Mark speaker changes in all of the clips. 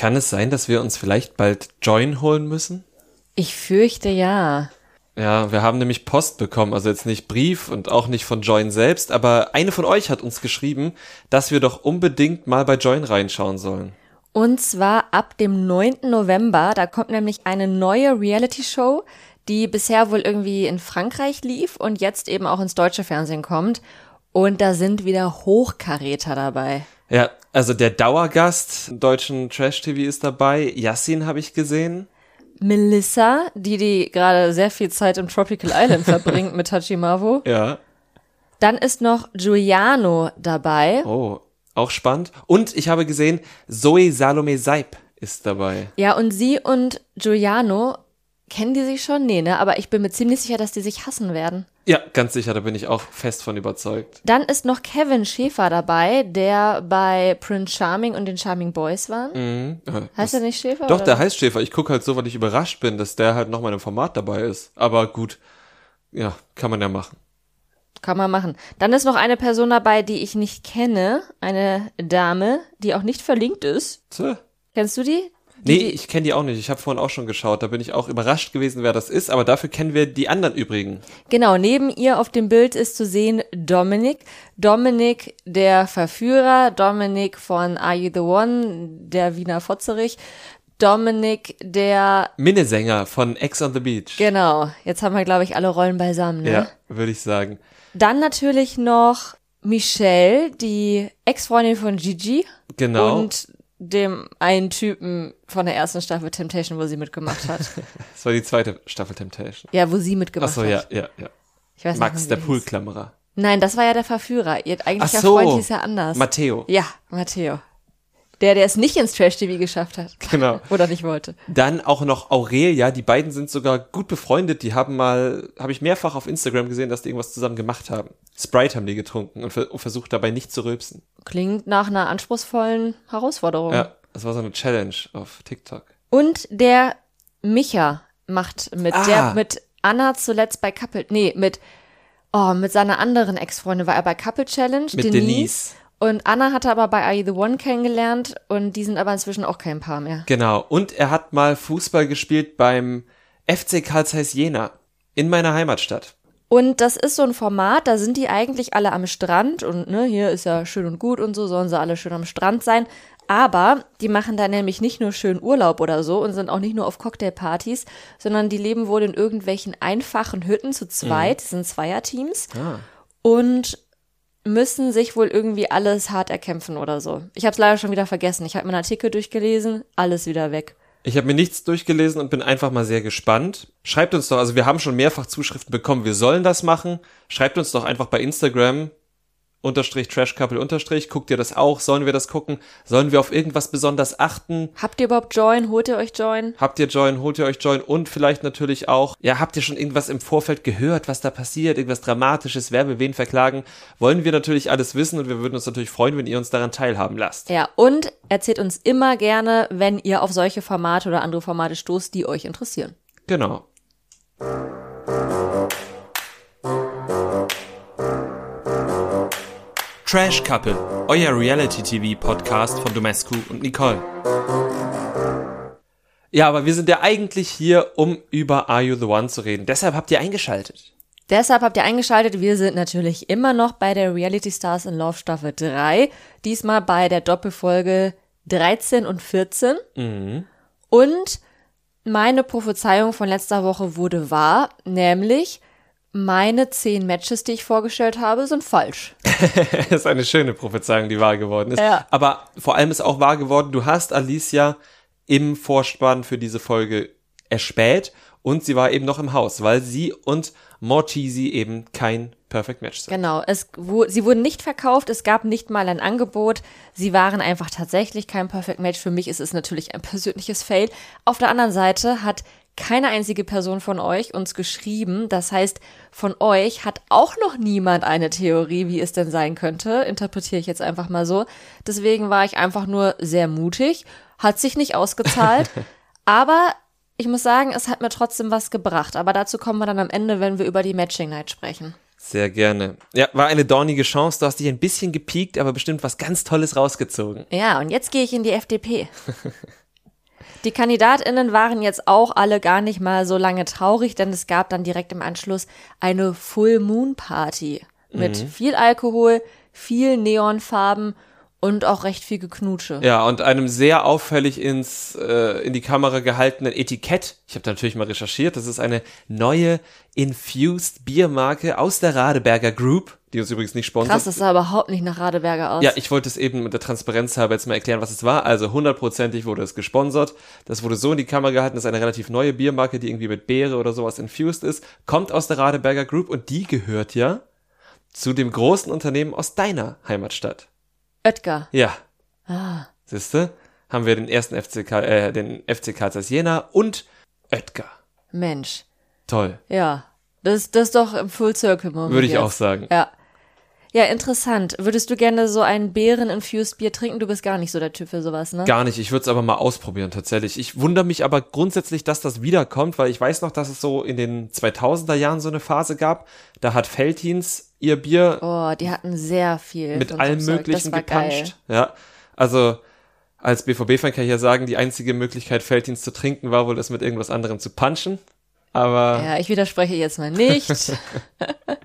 Speaker 1: Kann es sein, dass wir uns vielleicht bald Join holen müssen?
Speaker 2: Ich fürchte ja.
Speaker 1: Ja, wir haben nämlich Post bekommen, also jetzt nicht Brief und auch nicht von Join selbst, aber eine von euch hat uns geschrieben, dass wir doch unbedingt mal bei Join reinschauen sollen.
Speaker 2: Und zwar ab dem 9. November, da kommt nämlich eine neue Reality-Show, die bisher wohl irgendwie in Frankreich lief und jetzt eben auch ins deutsche Fernsehen kommt. Und da sind wieder Hochkaräter dabei.
Speaker 1: Ja, also der Dauergast im deutschen Trash-TV ist dabei. Yassin habe ich gesehen.
Speaker 2: Melissa, die die gerade sehr viel Zeit im Tropical Island verbringt mit Tachimavo.
Speaker 1: Ja.
Speaker 2: Dann ist noch Giuliano dabei.
Speaker 1: Oh, auch spannend. Und ich habe gesehen, Zoe Salome Seib ist dabei.
Speaker 2: Ja, und sie und Giuliano, kennen die sich schon? Nee, ne? Aber ich bin mir ziemlich sicher, dass die sich hassen werden.
Speaker 1: Ja, ganz sicher, da bin ich auch fest von überzeugt.
Speaker 2: Dann ist noch Kevin Schäfer dabei, der bei Prince Charming und den Charming Boys war.
Speaker 1: Mhm.
Speaker 2: Heißt er nicht Schäfer?
Speaker 1: Doch,
Speaker 2: oder?
Speaker 1: der heißt Schäfer. Ich gucke halt so, weil ich überrascht bin, dass der halt noch mal im Format dabei ist. Aber gut, ja, kann man ja machen.
Speaker 2: Kann man machen. Dann ist noch eine Person dabei, die ich nicht kenne. Eine Dame, die auch nicht verlinkt ist.
Speaker 1: Tja.
Speaker 2: Kennst du die?
Speaker 1: Nee, ich kenne die auch nicht. Ich habe vorhin auch schon geschaut. Da bin ich auch überrascht gewesen, wer das ist. Aber dafür kennen wir die anderen übrigen.
Speaker 2: Genau, neben ihr auf dem Bild ist zu sehen Dominik. Dominik, der Verführer. Dominik von Are You the One, der Wiener Fotzerich. Dominik, der,
Speaker 1: Minnesänger von Ex on the Beach.
Speaker 2: genau, jetzt haben wir, glaube ich, alle Rollen beisammen. Ne?
Speaker 1: Ja, würde ich sagen.
Speaker 2: Dann natürlich noch Michelle, die Ex-Freundin von Gigi.
Speaker 1: Genau.
Speaker 2: Und dem einen Typen von der ersten Staffel Temptation, wo sie mitgemacht hat.
Speaker 1: Das war die zweite Staffel Temptation.
Speaker 2: ja, wo sie mitgemacht
Speaker 1: Achso,
Speaker 2: hat.
Speaker 1: ja, ja, ja.
Speaker 2: Ich weiß
Speaker 1: Max,
Speaker 2: nicht
Speaker 1: der. Poolklammerer.
Speaker 2: Nein, das war ja der Verführer. Ihr eigentlicher
Speaker 1: Ach so.
Speaker 2: Freund hieß ja anders.
Speaker 1: Matteo.
Speaker 2: ja, Matteo. Der, der es nicht ins Trash-TV geschafft hat.
Speaker 1: Genau.
Speaker 2: Oder nicht wollte.
Speaker 1: Dann auch noch Aurelia, die beiden sind sogar gut befreundet. Die haben mal, habe ich mehrfach auf Instagram gesehen, dass die irgendwas zusammen gemacht haben. Sprite haben die getrunken und, ver und versucht dabei nicht zu rülpsen.
Speaker 2: Klingt nach einer anspruchsvollen Herausforderung.
Speaker 1: Ja, das war so eine Challenge auf TikTok.
Speaker 2: Und der Micha macht mit,
Speaker 1: Ah.
Speaker 2: der mit Anna zuletzt bei Couple, nee, mit, oh, mit seiner anderen Ex-Freundin war er bei Couple Challenge,
Speaker 1: Mit
Speaker 2: Denise.
Speaker 1: Denise.
Speaker 2: Und Anna hatte aber bei Are You the One kennengelernt und die sind aber inzwischen auch kein Paar mehr.
Speaker 1: Genau. Und er hat mal Fußball gespielt beim FC Karl Zeiss Jena in meiner Heimatstadt.
Speaker 2: Und das ist so ein Format, da sind die eigentlich alle am Strand und ne, hier ist ja schön und gut und so, sollen sie alle schön am Strand sein. Aber die machen da nämlich nicht nur schön Urlaub oder so und sind auch nicht nur auf Cocktailpartys, sondern die leben wohl in irgendwelchen einfachen Hütten zu zweit, das sind Zweierteams und müssen sich wohl irgendwie alles hart erkämpfen oder so. Ich habe es leider schon wieder vergessen. Ich habe meinen Artikel durchgelesen, alles wieder weg.
Speaker 1: Ich habe mir nichts durchgelesen und bin einfach mal sehr gespannt. Schreibt uns doch, also wir haben schon mehrfach Zuschriften bekommen, wir sollen das machen. Schreibt uns doch einfach bei Instagram unterstrich Trash Couple unterstrich. Guckt ihr das auch? Sollen wir das gucken? Sollen wir auf irgendwas besonders achten?
Speaker 2: Habt ihr überhaupt Join? Holt ihr euch Join?
Speaker 1: Habt ihr Join? Holt ihr euch Join? Und vielleicht natürlich auch, ja, habt ihr schon irgendwas im Vorfeld gehört, was da passiert? Irgendwas Dramatisches? Wer will wen verklagen? Wollen wir natürlich alles wissen und wir würden uns natürlich freuen, wenn ihr uns daran teilhaben lasst.
Speaker 2: Ja, und erzählt uns immer gerne, wenn ihr auf solche Formate oder andere Formate stoßt, die euch interessieren.
Speaker 1: Genau. Trash Couple, euer Reality-TV-Podcast von Domescu und Nicole. Ja, aber wir sind ja eigentlich hier, um über Are You the One zu reden. Deshalb habt ihr eingeschaltet.
Speaker 2: Deshalb habt ihr eingeschaltet, wir sind natürlich immer noch bei der Reality Stars in Love Staffel 3. Diesmal bei der Doppelfolge 13 und 14. Und meine Prophezeiung von letzter Woche wurde wahr, nämlich meine zehn Matches, die ich vorgestellt habe, sind falsch.
Speaker 1: Das ist eine schöne Prophezeiung, die wahr geworden ist.
Speaker 2: Ja.
Speaker 1: Aber vor allem ist auch wahr geworden, du hast Alicia im Vorspann für diese Folge erspäht und sie war eben noch im Haus, weil sie und Mortizi eben kein Perfect Match sind.
Speaker 2: Genau, es, wo, sie wurden nicht verkauft, es gab nicht mal ein Angebot. Sie waren einfach tatsächlich kein Perfect Match. Für mich ist es natürlich ein persönliches Fail. Auf der anderen Seite hat keine einzige Person von euch uns geschrieben. Das heißt, von euch hat auch noch niemand eine Theorie, wie es denn sein könnte. Interpretiere ich jetzt einfach mal so. Deswegen war ich einfach nur sehr mutig. Hat sich nicht ausgezahlt. aber ich muss sagen, es hat mir trotzdem was gebracht. Aber dazu kommen wir dann am Ende, wenn wir über die Matching Night sprechen.
Speaker 1: Sehr gerne. Ja, war eine dornige Chance. Du hast dich ein bisschen gepiekt, aber bestimmt was ganz Tolles rausgezogen.
Speaker 2: Ja, und jetzt gehe ich in die FDP. Die KandidatInnen waren jetzt auch alle gar nicht mal so lange traurig, denn es gab dann direkt im Anschluss eine Full Moon Party mit viel Alkohol, viel Neonfarben und auch recht viel Geknutsche.
Speaker 1: Ja, und einem sehr auffällig ins, äh, in die Kamera gehaltenen Etikett. Ich habe da natürlich mal recherchiert. Das ist eine neue Infused Biermarke aus der Radeberger Group, die uns übrigens nicht sponsert.
Speaker 2: Krass, das sah überhaupt nicht nach Radeberger aus.
Speaker 1: Ja, ich wollte es eben mit der Transparenz halber jetzt mal erklären, was es war. Also hundertprozentig wurde es gesponsert. Das wurde so in die Kamera gehalten. Das ist eine relativ neue Biermarke, die irgendwie mit Beere oder sowas infused ist. Kommt aus der Radeberger Group und die gehört ja zu dem großen Unternehmen aus deiner Heimatstadt.
Speaker 2: Oetker.
Speaker 1: Ja,
Speaker 2: Ah,
Speaker 1: siehste, haben wir den ersten FCK, äh, den FC Karl Zeiss Jena und Oetker.
Speaker 2: Mensch.
Speaker 1: Toll,
Speaker 2: Ja. Das, das ist doch im Full Circle Moment.
Speaker 1: würde ich
Speaker 2: jetzt.
Speaker 1: auch sagen.
Speaker 2: Ja. Ja, interessant. Würdest du gerne so ein Beeren-infused Bier trinken? Du bist gar nicht so der Typ für sowas, ne?
Speaker 1: Gar nicht, ich würde es aber mal ausprobieren tatsächlich. Ich wundere mich aber grundsätzlich, dass das wiederkommt, weil ich weiß noch, dass es so in den 2000er Jahren so eine Phase gab. Da hat Feltins ihr Bier
Speaker 2: Oh, die hatten sehr viel.
Speaker 1: mit
Speaker 2: so
Speaker 1: allem. Möglichen gepanscht. Ja, also als BVB-Fan kann ich ja sagen, die einzige Möglichkeit, Feltins zu trinken, war wohl, das mit irgendwas anderem zu punchen. Aber.
Speaker 2: Ja, ich widerspreche jetzt mal nicht.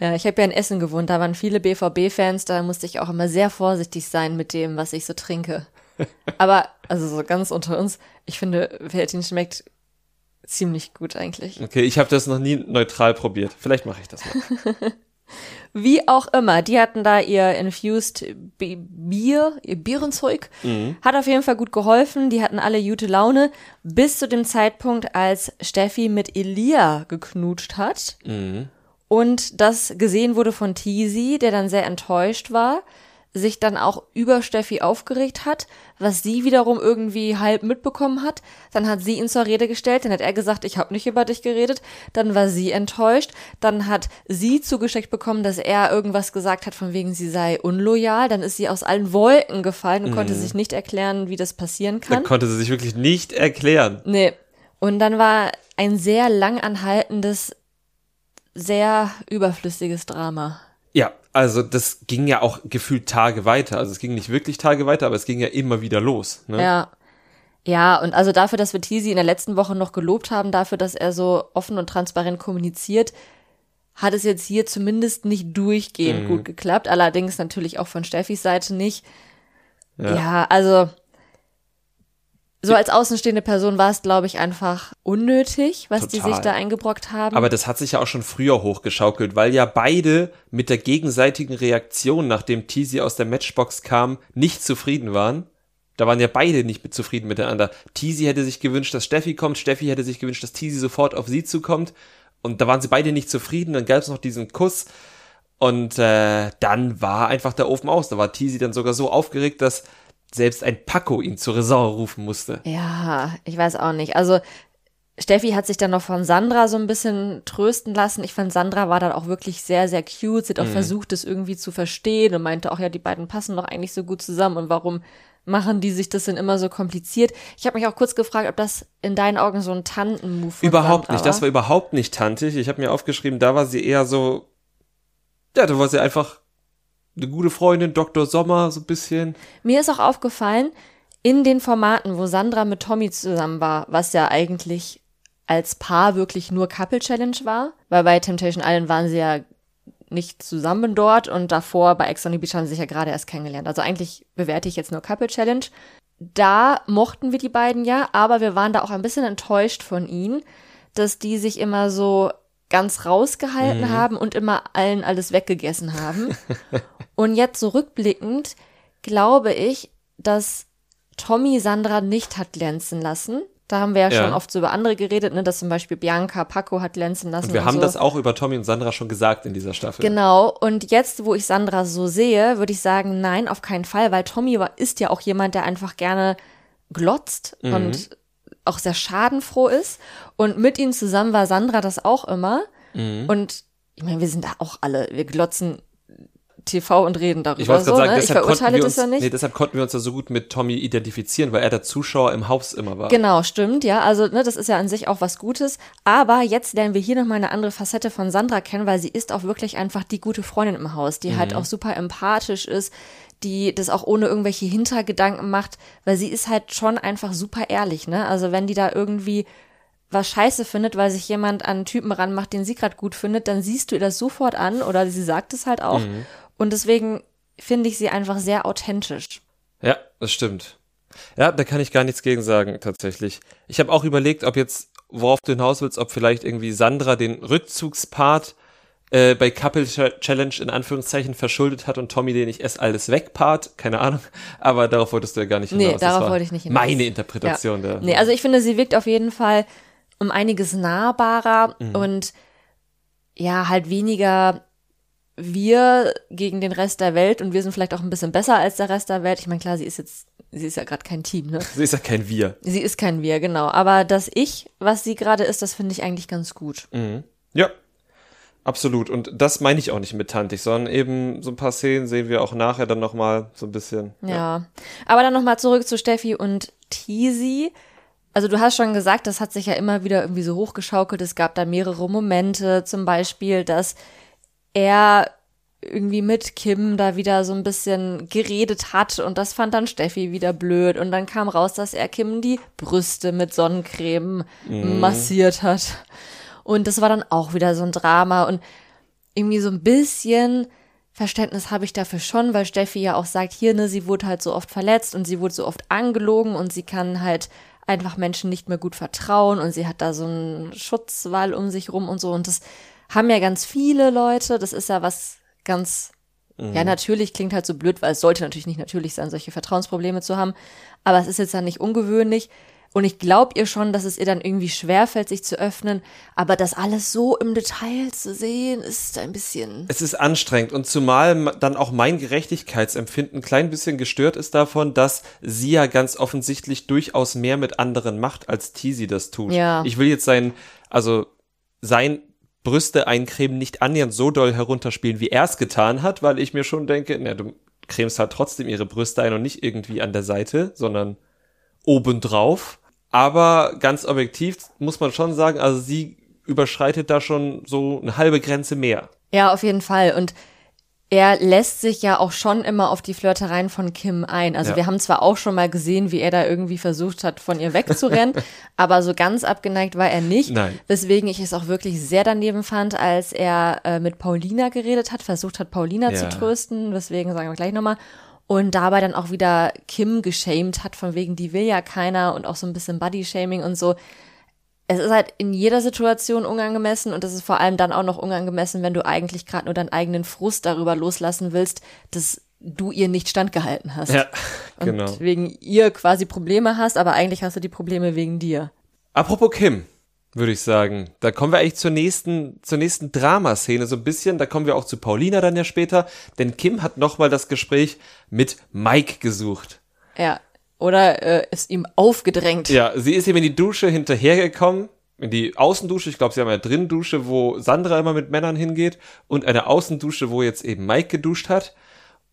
Speaker 2: ja, ich habe ja in Essen gewohnt, da waren viele BVB-Fans, da musste ich auch immer sehr vorsichtig sein mit dem, was ich so trinke. Aber, also so ganz unter uns, ich finde, Veltin schmeckt ziemlich gut eigentlich.
Speaker 1: okay, ich habe das noch nie neutral probiert. Vielleicht mache ich das mal.
Speaker 2: Wie auch immer, die hatten da ihr Infused Bier, ihr Bierenzeug. Hat auf jeden Fall gut geholfen. Die hatten alle gute Laune. Bis zu dem Zeitpunkt, als Steffi mit Elia geknutscht hat. Und das gesehen wurde von Teasy, der dann sehr enttäuscht war, sich dann auch über Steffi aufgeregt hat, was sie wiederum irgendwie halb mitbekommen hat. Dann hat sie ihn zur Rede gestellt, dann hat er gesagt, ich habe nicht über dich geredet. Dann war sie enttäuscht. Dann hat sie zugesteckt bekommen, dass er irgendwas gesagt hat, von wegen sie sei unloyal. Dann ist sie aus allen Wolken gefallen und konnte sich nicht erklären, wie das passieren
Speaker 1: Dann
Speaker 2: kann.
Speaker 1: konnte sie sich wirklich nicht erklären.
Speaker 2: Nee. Und dann war ein sehr lang anhaltendes, sehr überflüssiges Drama.
Speaker 1: Ja, also das ging ja auch gefühlt Tage weiter. Also es ging nicht wirklich Tage weiter, aber es ging ja immer wieder los. Ne?
Speaker 2: Ja. Ja, und also dafür, dass wir Teasy in der letzten Woche noch gelobt haben, dafür, dass er so offen und transparent kommuniziert, hat es jetzt hier zumindest nicht durchgehend gut geklappt. Allerdings natürlich auch von Steffis Seite nicht. Ja, also so als außenstehende Person war es, glaube ich, einfach unnötig, was die
Speaker 1: Total.
Speaker 2: sich da eingebrockt haben.
Speaker 1: Aber das hat sich ja auch schon früher hochgeschaukelt, weil ja beide mit der gegenseitigen Reaktion, nachdem Teasy aus der Matchbox kam, nicht zufrieden waren. Da waren ja beide nicht mit zufrieden miteinander. Teasy hätte sich gewünscht, dass Steffi kommt, Steffi hätte sich gewünscht, dass Teasy sofort auf sie zukommt. Und da waren sie beide nicht zufrieden, dann gab es noch diesen Kuss. Und äh, dann war einfach der Ofen aus. Da war Teasy dann sogar so aufgeregt, dass selbst ein Paco ihn zur Raison rufen musste.
Speaker 2: Ja, ich weiß auch nicht. Also Steffi hat sich dann noch von Sandra so ein bisschen trösten lassen. Ich fand, Sandra war dann auch wirklich sehr, sehr cute. Sie hat auch versucht, es irgendwie zu verstehen und meinte auch, ja, die beiden passen doch eigentlich so gut zusammen und warum machen die sich das denn immer so kompliziert? Ich habe mich auch kurz gefragt, ob das in deinen Augen so ein Tantenmove von
Speaker 1: Überhaupt nicht. Das war überhaupt nicht tantig. Ich habe mir aufgeschrieben, da war sie eher so. Ja, da war sie einfach eine gute Freundin, Dr. Sommer, so ein bisschen.
Speaker 2: Mir ist auch aufgefallen, in den Formaten, wo Sandra mit Tommy zusammen war, was ja eigentlich als Paar wirklich nur Couple Challenge war, weil bei Temptation Island waren sie ja nicht zusammen dort und davor bei Ex on the Beach haben sie sich ja gerade erst kennengelernt. Also eigentlich bewerte ich jetzt nur Couple Challenge. Da mochten wir die beiden ja, aber wir waren da auch ein bisschen enttäuscht von ihnen, dass die sich immer so ganz rausgehalten haben und immer allen alles weggegessen haben. und jetzt so rückblickend glaube ich, dass Tommy Sandra nicht hat glänzen lassen. Da haben wir ja,
Speaker 1: Ja.
Speaker 2: schon oft so über andere geredet, ne, dass zum Beispiel Bianca Paco hat glänzen lassen.
Speaker 1: Und wir haben
Speaker 2: so.
Speaker 1: das auch über Tommy und Sandra schon gesagt in dieser Staffel.
Speaker 2: Genau, und jetzt, wo ich Sandra so sehe, würde ich sagen, nein, auf keinen Fall, weil Tommy war, ist ja auch jemand, der einfach gerne glotzt
Speaker 1: Mhm.
Speaker 2: und auch sehr schadenfroh ist. Und mit ihm zusammen war Sandra das auch immer.
Speaker 1: Mhm.
Speaker 2: Und ich meine, wir sind da auch alle, wir glotzen TV und reden darüber.
Speaker 1: Ich wollte
Speaker 2: so,
Speaker 1: gerade sagen,
Speaker 2: ne?
Speaker 1: deshalb, konnten
Speaker 2: verurteile
Speaker 1: wir
Speaker 2: das
Speaker 1: uns,
Speaker 2: ja nicht.
Speaker 1: nee, deshalb konnten wir uns ja so gut mit Tommy identifizieren, weil er der Zuschauer im Haus immer war.
Speaker 2: Genau, stimmt, ja. Also, ne, das ist ja an sich auch was Gutes. Aber jetzt lernen wir hier nochmal eine andere Facette von Sandra kennen, weil sie ist auch wirklich einfach die gute Freundin im Haus, die
Speaker 1: Mhm.
Speaker 2: halt auch super empathisch ist, die das auch ohne irgendwelche Hintergedanken macht, weil sie ist halt schon einfach super ehrlich, ne? Also wenn die da irgendwie was scheiße findet, weil sich jemand an einen Typen ranmacht, den sie gerade gut findet, dann siehst du ihr das sofort an oder sie sagt es halt auch. Mhm. Und deswegen finde ich sie einfach sehr authentisch.
Speaker 1: Ja, das stimmt. Ja, da kann ich gar nichts gegen sagen, tatsächlich. Ich habe auch überlegt, ob jetzt, worauf du hinaus willst, ob vielleicht irgendwie Sandra den Rückzugspart äh, bei Couple Challenge in Anführungszeichen verschuldet hat und Tommy den ich esse alles weg Part, keine Ahnung, aber darauf wolltest du ja gar nicht
Speaker 2: hinaus. Nee, darauf wollte ich nicht
Speaker 1: hinaus. Meine Interpretation ja.
Speaker 2: der. Nee, also ich finde, sie wirkt auf jeden Fall um einiges nahbarer mhm. und ja, halt weniger wir gegen den Rest der Welt und wir sind vielleicht auch ein bisschen besser als der Rest der Welt. Ich meine, klar, sie ist jetzt, sie ist ja gerade kein Team, ne?
Speaker 1: Sie ist ja kein Wir.
Speaker 2: Sie ist kein Wir, genau. Aber das Ich, was sie gerade ist, das finde ich eigentlich ganz gut.
Speaker 1: Mhm. Ja, absolut. Und das meine ich auch nicht mit tantig, sondern eben so ein paar Szenen sehen wir auch nachher dann nochmal so ein bisschen.
Speaker 2: Ja. ja. Aber dann nochmal zurück zu Steffi und Tisi. Also du hast schon gesagt, das hat sich ja immer wieder irgendwie so hochgeschaukelt. Es gab da mehrere Momente, zum Beispiel, dass er irgendwie mit Kim da wieder so ein bisschen geredet hat und das fand dann Steffi wieder blöd und dann kam raus, dass er Kim die Brüste mit Sonnencreme mhm. massiert hat und das war dann auch wieder so ein Drama und irgendwie so ein bisschen Verständnis habe ich dafür schon, weil Steffi ja auch sagt, hier, ne, sie wurde halt so oft verletzt und sie wurde so oft angelogen und sie kann halt einfach Menschen nicht mehr gut vertrauen und sie hat da so einen Schutzwall um sich rum und so und das haben ja ganz viele Leute. Das ist ja was ganz, mhm. ja, natürlich klingt halt so blöd, weil es sollte natürlich nicht natürlich sein, solche Vertrauensprobleme zu haben. Aber es ist jetzt dann nicht ungewöhnlich. Und ich glaube ihr schon, dass es ihr dann irgendwie schwerfällt, sich zu öffnen. Aber das alles so im Detail zu sehen, ist ein bisschen.
Speaker 1: Es ist anstrengend. Und zumal dann auch mein Gerechtigkeitsempfinden ein klein bisschen gestört ist davon, dass sie ja ganz offensichtlich durchaus mehr mit anderen macht, als Tisi das tut.
Speaker 2: Ja.
Speaker 1: Ich will jetzt sein, also sein Brüste eincremen nicht annähernd so doll herunterspielen, wie er es getan hat, weil ich mir schon denke, na, du cremst halt trotzdem ihre Brüste ein und nicht irgendwie an der Seite, sondern obendrauf. Aber ganz objektiv muss man schon sagen, also sie überschreitet da schon so eine halbe Grenze mehr.
Speaker 2: Ja, auf jeden Fall. Und er lässt sich ja auch schon immer auf die Flirtereien von Kim ein. Also ja. wir haben zwar auch schon mal gesehen, wie er da irgendwie versucht hat, von ihr wegzurennen, aber so ganz abgeneigt war er nicht.
Speaker 1: Nein.
Speaker 2: Weswegen ich es auch wirklich sehr daneben fand, als er äh, mit Paulina geredet hat, versucht hat, Paulina ja. zu trösten. Deswegen sagen wir gleich nochmal. Und dabei dann auch wieder Kim geschämt hat, von wegen, die will ja keiner und auch so ein bisschen Body-Shaming und so es ist halt in jeder Situation unangemessen und es ist vor allem dann auch noch unangemessen, wenn du eigentlich gerade nur deinen eigenen Frust darüber loslassen willst, dass du ihr nicht standgehalten hast.
Speaker 1: Ja, genau.
Speaker 2: Und wegen ihr quasi Probleme hast, aber eigentlich hast du die Probleme wegen dir.
Speaker 1: Apropos Kim, würde ich sagen. Da kommen wir eigentlich zur nächsten, zur nächsten Dramaszene so ein bisschen. Da kommen wir auch zu Paulina dann ja später, denn Kim hat nochmal das Gespräch mit Mike gesucht.
Speaker 2: Ja, oder äh, ist ihm aufgedrängt.
Speaker 1: Ja, sie ist ihm in die Dusche hinterhergekommen, in die Außendusche. Ich glaube, sie haben ja drin Dusche, wo Sandra immer mit Männern hingeht und eine Außendusche, wo jetzt eben Mike geduscht hat.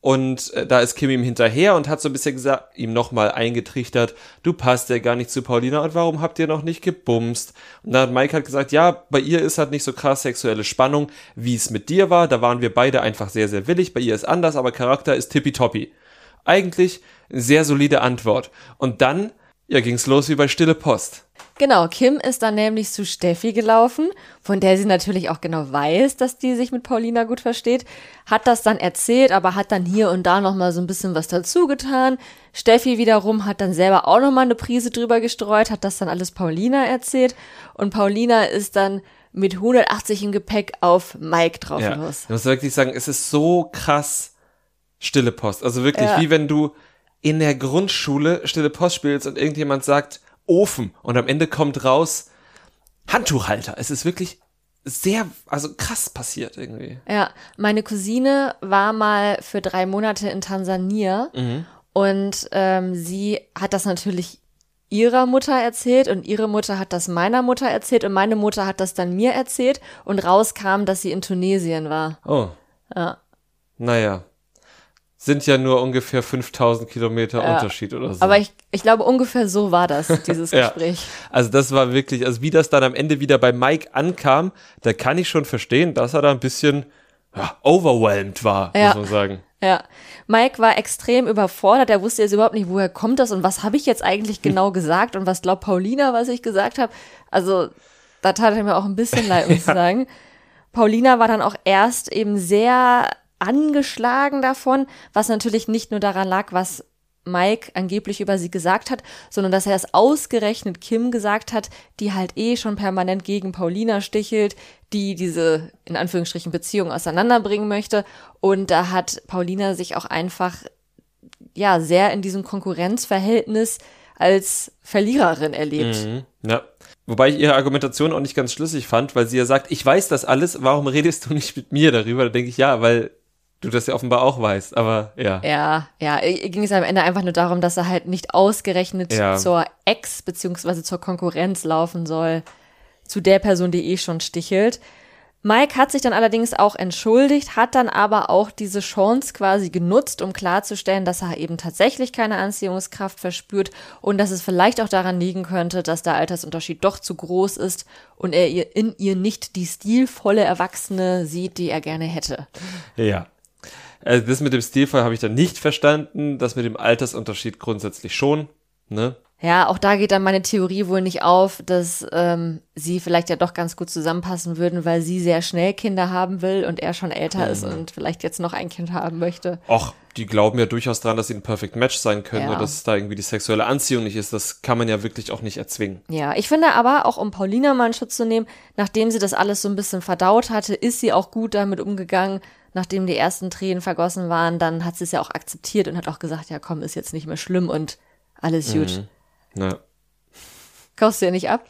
Speaker 1: Und äh, da ist Kim ihm hinterher und hat so ein bisschen gesagt, ihm nochmal eingetrichtert, du passt ja gar nicht zu Paulina und warum habt ihr noch nicht gebumst? Und dann hat Mike halt gesagt, ja, bei ihr ist halt nicht so krass sexuelle Spannung, wie es mit dir war. Da waren wir beide einfach sehr, sehr willig. Bei ihr ist anders, aber Charakter ist tippitoppi. Eigentlich sehr solide Antwort. Und dann, ja, ging's los wie bei Stille Post.
Speaker 2: Genau, Kim ist dann nämlich zu Steffi gelaufen, von der sie natürlich auch genau weiß, dass die sich mit Paulina gut versteht, hat das dann erzählt, aber hat dann hier und da noch mal so ein bisschen was dazu getan. Steffi wiederum hat dann selber auch noch mal eine Prise drüber gestreut, hat das dann alles Paulina erzählt und Paulina ist dann mit 180 im Gepäck auf Mike drauf
Speaker 1: ja,
Speaker 2: los.
Speaker 1: Ich muss wirklich sagen, es ist so krass Stille Post. Also wirklich, ja. wie wenn du in der Grundschule Stille Post spielst und irgendjemand sagt Ofen und am Ende kommt raus Handtuchhalter. Es ist wirklich sehr, also krass passiert irgendwie.
Speaker 2: Ja, meine Cousine war mal für drei Monate in Tansania mhm. und ähm, sie hat das natürlich ihrer Mutter erzählt und ihre Mutter hat das meiner Mutter erzählt und meine Mutter hat das dann mir erzählt und rauskam, dass sie in Tunesien war.
Speaker 1: Oh.
Speaker 2: Ja.
Speaker 1: Naja sind ja nur ungefähr 5000 Kilometer ja. Unterschied oder so.
Speaker 2: Aber ich, ich glaube, ungefähr so war das, dieses ja. Gespräch.
Speaker 1: Also das war wirklich, also wie das dann am Ende wieder bei Mike ankam, da kann ich schon verstehen, dass er da ein bisschen ja, overwhelmed war,
Speaker 2: ja.
Speaker 1: muss man sagen.
Speaker 2: Ja, Mike war extrem überfordert. Er wusste jetzt überhaupt nicht, woher kommt das und was habe ich jetzt eigentlich genau gesagt und was glaubt Paulina, was ich gesagt habe. Also, da tat er mir auch ein bisschen leid, muss ich ja. sagen. Paulina war dann auch erst eben sehr angeschlagen davon, was natürlich nicht nur daran lag, was Mike angeblich über sie gesagt hat, sondern dass er es ausgerechnet Kim gesagt hat, die halt eh schon permanent gegen Paulina stichelt, die diese in Anführungsstrichen Beziehung auseinanderbringen möchte. Und da hat Paulina sich auch einfach ja sehr in diesem Konkurrenzverhältnis als Verliererin erlebt.
Speaker 1: Mhm, ja. Wobei ich ihre Argumentation auch nicht ganz schlüssig fand, weil sie ja sagt, ich weiß das alles, warum redest du nicht mit mir darüber? Da denke ich, ja, weil du das ja offenbar auch weißt, aber ja.
Speaker 2: Ja, ja, ging es am Ende einfach nur darum, dass er halt nicht ausgerechnet ja. zur Ex- beziehungsweise zur Konkurrenz laufen soll, zu der Person, die eh schon stichelt. Mike hat sich dann allerdings auch entschuldigt, hat dann aber auch diese Chance quasi genutzt, um klarzustellen, dass er eben tatsächlich keine Anziehungskraft verspürt und dass es vielleicht auch daran liegen könnte, dass der Altersunterschied doch zu groß ist und er in ihr nicht die stilvolle Erwachsene sieht, die er gerne hätte.
Speaker 1: Ja, also das mit dem Stilfall habe ich dann nicht verstanden, das mit dem Altersunterschied grundsätzlich schon, ne?
Speaker 2: Ja, auch da geht dann meine Theorie wohl nicht auf, dass ähm, sie vielleicht ja doch ganz gut zusammenpassen würden, weil sie sehr schnell Kinder haben will und er schon älter mhm. ist und vielleicht jetzt noch ein Kind haben möchte.
Speaker 1: Och, die glauben ja durchaus dran, dass sie ein Perfect Match sein können ja. und dass da irgendwie die sexuelle Anziehung nicht ist. Das kann man ja wirklich auch nicht erzwingen.
Speaker 2: Ja, ich finde aber, auch um Paulina mal einen Schutz zu nehmen, nachdem sie das alles so ein bisschen verdaut hatte, ist sie auch gut damit umgegangen, nachdem die ersten Tränen vergossen waren, dann hat sie es ja auch akzeptiert und hat auch gesagt, ja komm, ist jetzt nicht mehr schlimm und alles gut.
Speaker 1: Mhm. Ja.
Speaker 2: Kaufst du ja nicht ab?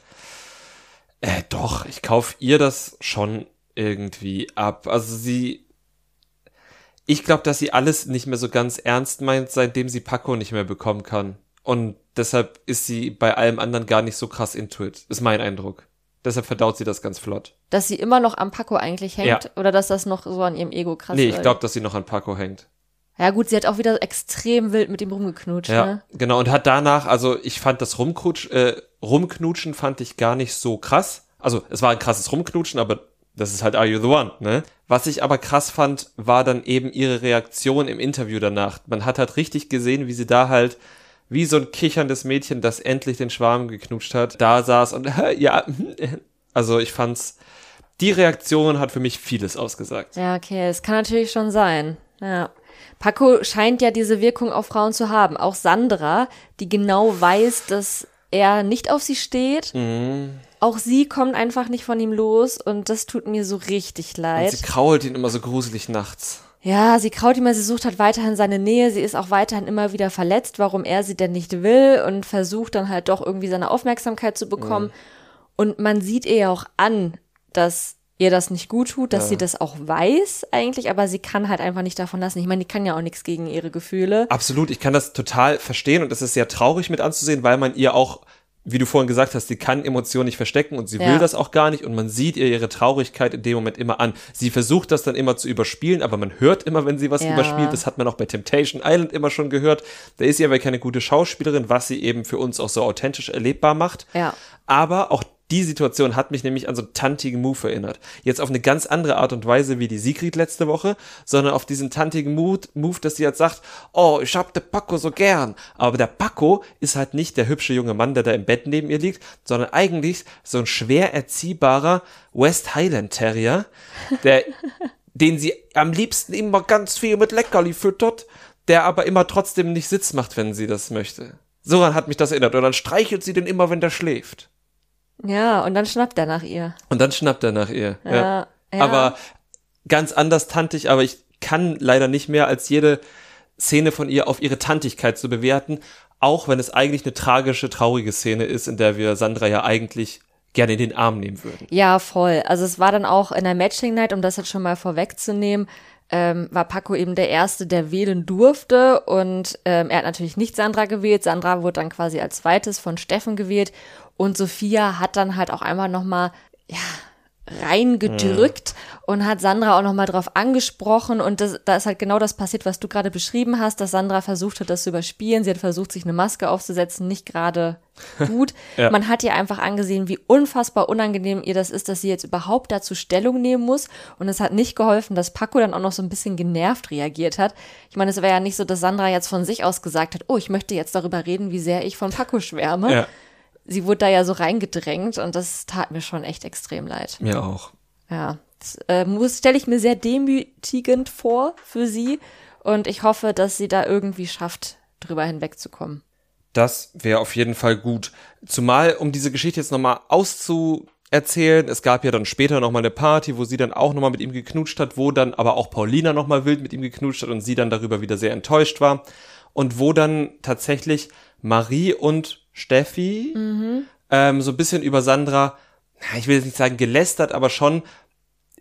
Speaker 1: Äh, doch, ich kauf ihr das schon irgendwie ab. Also sie, ich glaube, dass sie alles nicht mehr so ganz ernst meint, seitdem sie Paco nicht mehr bekommen kann. Und deshalb ist sie bei allem anderen gar nicht so krass intuit, ist mein Eindruck. Deshalb verdaut sie das ganz flott.
Speaker 2: Dass sie immer noch am Paco eigentlich hängt ja. oder dass das noch so an ihrem Ego krass ist?
Speaker 1: Nee, ich glaube, dass sie noch an Paco hängt.
Speaker 2: Ja gut, sie hat auch wieder extrem wild mit ihm rumgeknutscht. Ja, ne?
Speaker 1: genau. Und hat danach, also ich fand das Rumknutsch, äh, Rumknutschen fand ich gar nicht so krass. Also es war ein krasses Rumknutschen, aber das ist halt Are You The One, ne? Was ich aber krass fand, war dann eben ihre Reaktion im Interview danach. Man hat halt richtig gesehen, wie sie da halt wie so ein kicherndes Mädchen, das endlich den Schwarm geknutscht hat, da saß und ja, also ich fand's, die Reaktion hat für mich vieles ausgesagt.
Speaker 2: Ja, okay, es kann natürlich schon sein. Ja. Paco scheint ja diese Wirkung auf Frauen zu haben. Auch Sandra, die genau weiß, dass er nicht auf sie steht. Mhm. Auch sie kommt einfach nicht von ihm los und das tut mir so richtig leid. Und
Speaker 1: sie krault ihn immer so gruselig nachts.
Speaker 2: Ja, sie kraut immer, sie sucht halt weiterhin seine Nähe, sie ist auch weiterhin immer wieder verletzt, warum er sie denn nicht will und versucht dann halt doch irgendwie seine Aufmerksamkeit zu bekommen. Mhm. Und man sieht ihr ja auch an, dass ihr das nicht gut tut, dass ja. sie das auch weiß eigentlich, aber sie kann halt einfach nicht davon lassen. Ich meine, die kann ja auch nichts gegen ihre Gefühle.
Speaker 1: Absolut, ich kann das total verstehen und es ist sehr traurig mit anzusehen, weil man ihr auch wie du vorhin gesagt hast, sie kann Emotionen nicht verstecken und sie ja. will das auch gar nicht und man sieht ihr ihre Traurigkeit in dem Moment immer an. Sie versucht das dann immer zu überspielen, aber man hört immer, wenn sie was ja. überspielt. Das hat man auch bei Temptation Island immer schon gehört. Da ist sie aber keine gute Schauspielerin, was sie eben für uns auch so authentisch erlebbar macht.
Speaker 2: Ja.
Speaker 1: Aber auch die Situation hat mich nämlich an so einen tantigen Move erinnert. Jetzt auf eine ganz andere Art und Weise wie die Sigrid letzte Woche, sondern auf diesen tantigen Move, Move dass sie jetzt sagt, oh, ich hab den Paco so gern. Aber der Paco ist halt nicht der hübsche junge Mann, der da im Bett neben ihr liegt, sondern eigentlich so ein schwer erziehbarer West Highland Terrier, der, den sie am liebsten immer ganz viel mit Leckerli füttert, der aber immer trotzdem nicht Sitz macht, wenn sie das möchte. Soran hat mich das erinnert. Und dann streichelt sie den immer, wenn der schläft.
Speaker 2: Ja, und dann schnappt er nach ihr.
Speaker 1: Und dann schnappt er nach ihr. Ja. ja. ja. Aber ganz anders tantig, aber ich kann leider nicht mehr als jede Szene von ihr auf ihre Tantigkeit zu bewerten, auch wenn es eigentlich eine tragische, traurige Szene ist, in der wir Sandra ja eigentlich gerne in den Arm nehmen würden.
Speaker 2: Ja, voll. Also es war dann auch in der Matching Night, um das jetzt schon mal vorwegzunehmen, ähm, war Paco eben der Erste, der wählen durfte und ähm, er hat natürlich nicht Sandra gewählt. Sandra wurde dann quasi als zweites von Steffen gewählt und Sophia hat dann halt auch einmal nochmal, ja, reingedrückt mhm. und hat Sandra auch nochmal drauf angesprochen und das, da ist halt genau das passiert, was du gerade beschrieben hast, dass Sandra versucht hat, das zu überspielen. Sie hat versucht, sich eine Maske aufzusetzen, nicht gerade gut. ja. Man hat ihr einfach angesehen, wie unfassbar unangenehm ihr das ist, dass sie jetzt überhaupt dazu Stellung nehmen muss und es hat nicht geholfen, dass Paco dann auch noch so ein bisschen genervt reagiert hat. Ich meine, es wäre ja nicht so, dass Sandra jetzt von sich aus gesagt hat, oh, ich möchte jetzt darüber reden, wie sehr ich von Paco schwärme. Ja sie wurde da ja so reingedrängt und das tat mir schon echt extrem leid.
Speaker 1: Mir auch.
Speaker 2: Ja, das äh, stelle ich mir sehr demütigend vor für sie und ich hoffe, dass sie da irgendwie schafft, drüber hinwegzukommen.
Speaker 1: Das wäre auf jeden Fall gut. Zumal, um diese Geschichte jetzt nochmal auszuerzählen, es gab ja dann später nochmal eine Party, wo sie dann auch nochmal mit ihm geknutscht hat, wo dann aber auch Paulina nochmal wild mit ihm geknutscht hat und sie dann darüber wieder sehr enttäuscht war. Und wo dann tatsächlich Marie und Steffi mhm. ähm, so ein bisschen über Sandra, ich will jetzt nicht sagen gelästert, aber schon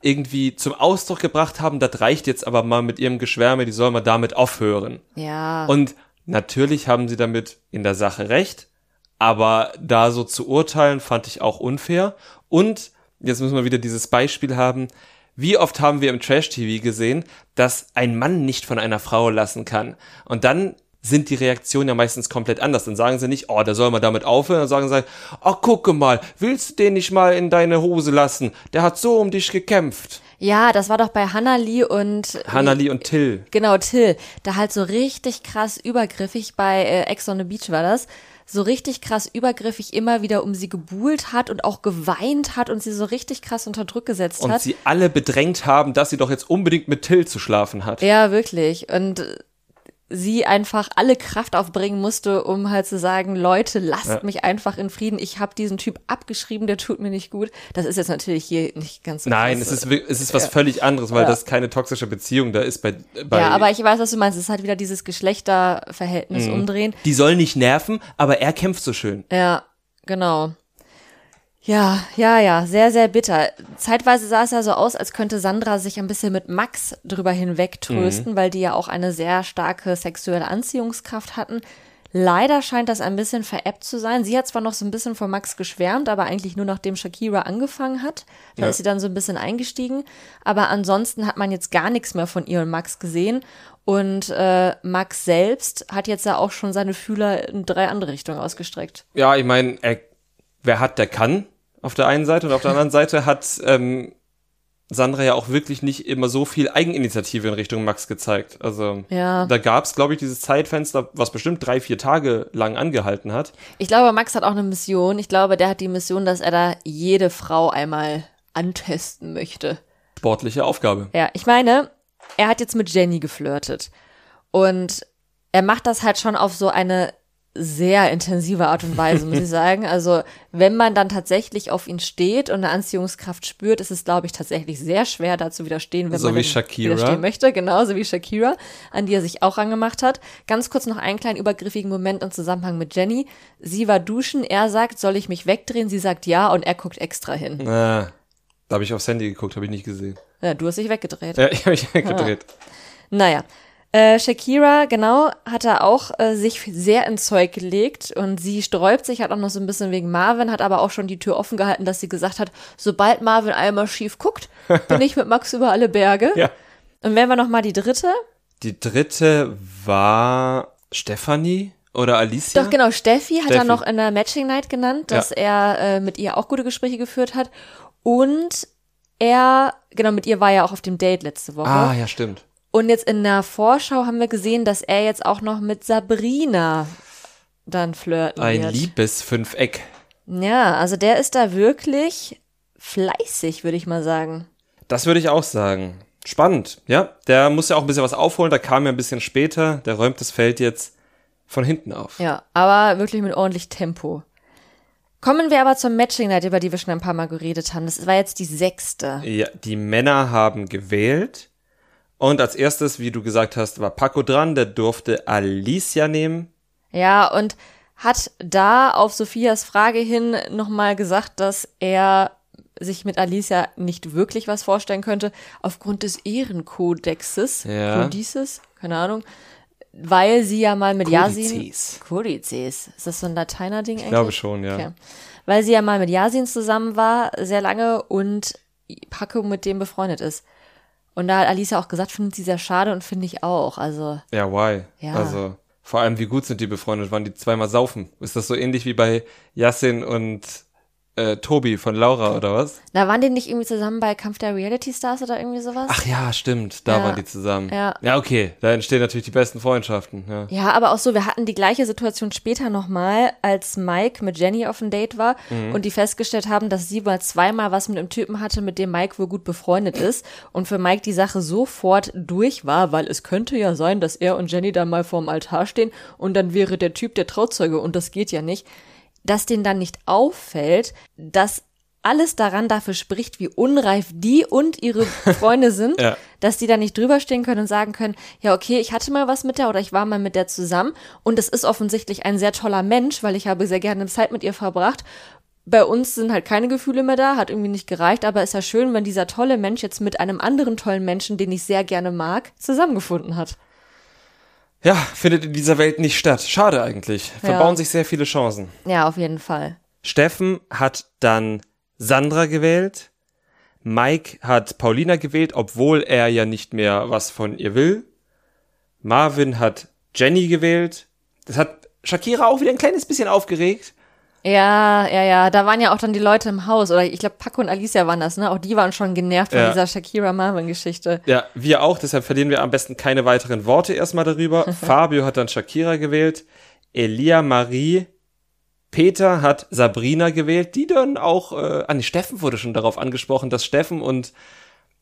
Speaker 1: irgendwie zum Ausdruck gebracht haben, das reicht jetzt aber mal mit ihrem Geschwärme, die soll mal damit aufhören.
Speaker 2: Ja.
Speaker 1: Und natürlich haben sie damit in der Sache recht, aber da so zu urteilen, fand ich auch unfair. Und jetzt müssen wir wieder dieses Beispiel haben, wie oft haben wir im Trash-TV gesehen, dass ein Mann nicht von einer Frau lassen kann. Und dann sind die Reaktionen ja meistens komplett anders. Dann sagen sie nicht, oh, der soll mal damit aufhören. Dann sagen sie, oh, gucke mal, willst du den nicht mal in deine Hose lassen? Der hat so um dich gekämpft.
Speaker 2: Ja, das war doch bei Hannah und
Speaker 1: Hannah und Till.
Speaker 2: Genau, Till. Da halt so richtig krass übergriffig bei äh, Ex on the Beach war das. So richtig krass übergriffig immer wieder um sie gebuhlt hat und auch geweint hat und sie so richtig krass unter Druck gesetzt
Speaker 1: und
Speaker 2: hat.
Speaker 1: Und sie alle bedrängt haben, dass sie doch jetzt unbedingt mit Till zu schlafen hat.
Speaker 2: Ja, wirklich. Und sie einfach alle Kraft aufbringen musste, um halt zu sagen, Leute, lasst ja. mich einfach in Frieden. Ich habe diesen Typ abgeschrieben, der tut mir nicht gut. Das ist jetzt natürlich hier nicht ganz so
Speaker 1: Nein, krass. es ist, es ist was ja. völlig anderes, weil ja. das keine toxische Beziehung da ist bei, bei
Speaker 2: Ja, aber ich weiß, was du meinst. Es ist halt wieder dieses Geschlechterverhältnis mhm. umdrehen.
Speaker 1: Die soll nicht nerven, aber er kämpft so schön.
Speaker 2: Ja, genau. Ja, ja, ja, sehr, sehr bitter. Zeitweise sah es ja so aus, als könnte Sandra sich ein bisschen mit Max drüber hinwegtrösten, mhm. weil die ja auch eine sehr starke sexuelle Anziehungskraft hatten. Leider scheint das ein bisschen veräppt zu sein. Sie hat zwar noch so ein bisschen von Max geschwärmt, aber eigentlich nur nachdem Shakira angefangen hat. Da ja. ist sie dann so ein bisschen eingestiegen. Aber ansonsten hat man jetzt gar nichts mehr von ihr und Max gesehen. Und äh, Max selbst hat jetzt ja auch schon seine Fühler in drei andere Richtungen ausgestreckt.
Speaker 1: Ja, ich meine, wer hat, der kann auf der einen Seite und auf der anderen Seite hat ähm, Sandra ja auch wirklich nicht immer so viel Eigeninitiative in Richtung Max gezeigt. Also
Speaker 2: ja.
Speaker 1: da gab es, glaube ich, dieses Zeitfenster, was bestimmt drei, vier Tage lang angehalten hat.
Speaker 2: Ich glaube, Max hat auch eine Mission. Ich glaube, der hat die Mission, dass er da jede Frau einmal antesten möchte.
Speaker 1: Sportliche Aufgabe.
Speaker 2: Ja, ich meine, er hat jetzt mit Jenny geflirtet. Und er macht das halt schon auf so eine sehr intensive Art und Weise, muss ich sagen. Also, wenn man dann tatsächlich auf ihn steht und eine Anziehungskraft spürt, ist es, glaube ich, tatsächlich sehr schwer, da zu widerstehen, wenn
Speaker 1: so
Speaker 2: man
Speaker 1: widerstehen
Speaker 2: möchte. Genauso wie Shakira, an die er sich auch angemacht hat. Ganz kurz noch einen kleinen übergriffigen Moment im Zusammenhang mit Jenny. Sie war duschen, er sagt, soll ich mich wegdrehen? Sie sagt ja und er guckt extra hin.
Speaker 1: Ah, da habe ich aufs Handy geguckt, habe ich nicht gesehen.
Speaker 2: Ja, du hast dich weggedreht.
Speaker 1: Ja, ich habe mich weggedreht. Ah.
Speaker 2: Naja, äh, Shakira, genau, hat er auch äh, sich sehr ins Zeug gelegt und sie sträubt sich, hat auch noch so ein bisschen wegen Marvin, hat aber auch schon die Tür offen gehalten, dass sie gesagt hat, sobald Marvin einmal schief guckt, bin ich mit Max über alle Berge.
Speaker 1: Ja.
Speaker 2: Und wenn wir noch mal die dritte?
Speaker 1: Die dritte war Stephanie oder Alicia?
Speaker 2: Doch, genau, Steffi, Steffi. hat er noch in der Matching Night genannt, dass ja. er äh, mit ihr auch gute Gespräche geführt hat. Und er, genau, mit ihr war er auch auf dem Date letzte Woche.
Speaker 1: Ah, ja, stimmt.
Speaker 2: Und jetzt in der Vorschau haben wir gesehen, dass er jetzt auch noch mit Sabrina dann flirten
Speaker 1: Ein
Speaker 2: wird.
Speaker 1: Ein liebes Fünfeck.
Speaker 2: Ja, also der ist da wirklich fleißig, würde ich mal sagen.
Speaker 1: Das würde ich auch sagen. Spannend, ja. Der muss ja auch ein bisschen was aufholen, da kam ja ein bisschen später. Der räumt das Feld jetzt von hinten auf.
Speaker 2: Ja, aber wirklich mit ordentlich Tempo. Kommen wir aber zur Matching Night, über die wir schon ein paar Mal geredet haben. Das war jetzt die sechste.
Speaker 1: Ja, die Männer haben gewählt. Und als erstes, wie du gesagt hast, war Paco dran, der durfte Alicia nehmen.
Speaker 2: Ja, und hat da auf Sophias Frage hin nochmal gesagt, dass er sich mit Alicia nicht wirklich was vorstellen könnte, aufgrund des Ehrenkodexes.
Speaker 1: Ja.
Speaker 2: Kodizes? Keine Ahnung. Weil sie ja mal mit
Speaker 1: Kodizes.
Speaker 2: Yasin. Kodizes. Ist das so ein Lateiner-Ding eigentlich?
Speaker 1: Ich glaube schon, ja. Okay.
Speaker 2: Weil sie ja mal mit Yasin zusammen war, sehr lange und Paco mit dem befreundet ist. Und da hat Alicia auch gesagt, findet sie sehr schade und finde ich auch. Also,
Speaker 1: Ja, why?
Speaker 2: Ja.
Speaker 1: Also, vor allem, wie gut sind die befreundet? Waren die zweimal saufen? Ist das so ähnlich wie bei Yassin und äh, Tobi von Laura oder was?
Speaker 2: da waren die nicht irgendwie zusammen bei Kampf der Reality Stars oder irgendwie sowas?
Speaker 1: Ach ja, stimmt. Da
Speaker 2: Ja.
Speaker 1: waren die zusammen.
Speaker 2: Ja.
Speaker 1: Ja, okay. Da entstehen natürlich die besten Freundschaften. Ja.
Speaker 2: Ja, aber auch so, wir hatten die gleiche Situation später nochmal, als Mike mit Jenny auf ein Date war und die festgestellt haben, dass sie mal zweimal was mit einem Typen hatte, mit dem Mike wohl gut befreundet ist und für Mike die Sache sofort durch war, weil es könnte ja sein, dass er und Jenny da mal vorm Altar stehen und dann wäre der Typ der Trauzeuge und das geht ja nicht, dass denen dann nicht auffällt, dass alles daran dafür spricht, wie unreif die und ihre Freunde sind,
Speaker 1: Ja.
Speaker 2: dass die da nicht drüber stehen können und sagen können, ja, okay, ich hatte mal was mit der oder ich war mal mit der zusammen und es ist offensichtlich ein sehr toller Mensch, weil ich habe sehr gerne Zeit mit ihr verbracht. Bei uns sind halt keine Gefühle mehr da, hat irgendwie nicht gereicht, aber ist ja schön, wenn dieser tolle Mensch jetzt mit einem anderen tollen Menschen, den ich sehr gerne mag, zusammengefunden hat.
Speaker 1: Ja, findet in dieser Welt nicht statt. Schade eigentlich. Verbauen
Speaker 2: Ja.
Speaker 1: sich sehr viele Chancen.
Speaker 2: Ja, auf jeden Fall.
Speaker 1: Steffen hat dann Sandra gewählt. Mike hat Paulina gewählt, obwohl er ja nicht mehr was von ihr will. Marvin hat Jenny gewählt. Das hat Shakira auch wieder ein kleines bisschen aufgeregt.
Speaker 2: Ja, ja, ja, da waren ja auch dann die Leute im Haus, oder ich glaube, Paco und Alicia waren das, ne? Auch die waren schon genervt von
Speaker 1: Ja.
Speaker 2: dieser Shakira-Marvin-Geschichte.
Speaker 1: Ja, wir auch, deshalb verlieren wir am besten keine weiteren Worte erstmal darüber. Fabio hat dann Shakira gewählt. Elia Marie. Peter hat Sabrina gewählt, die dann auch, äh, an Steffen wurde schon darauf angesprochen, dass Steffen und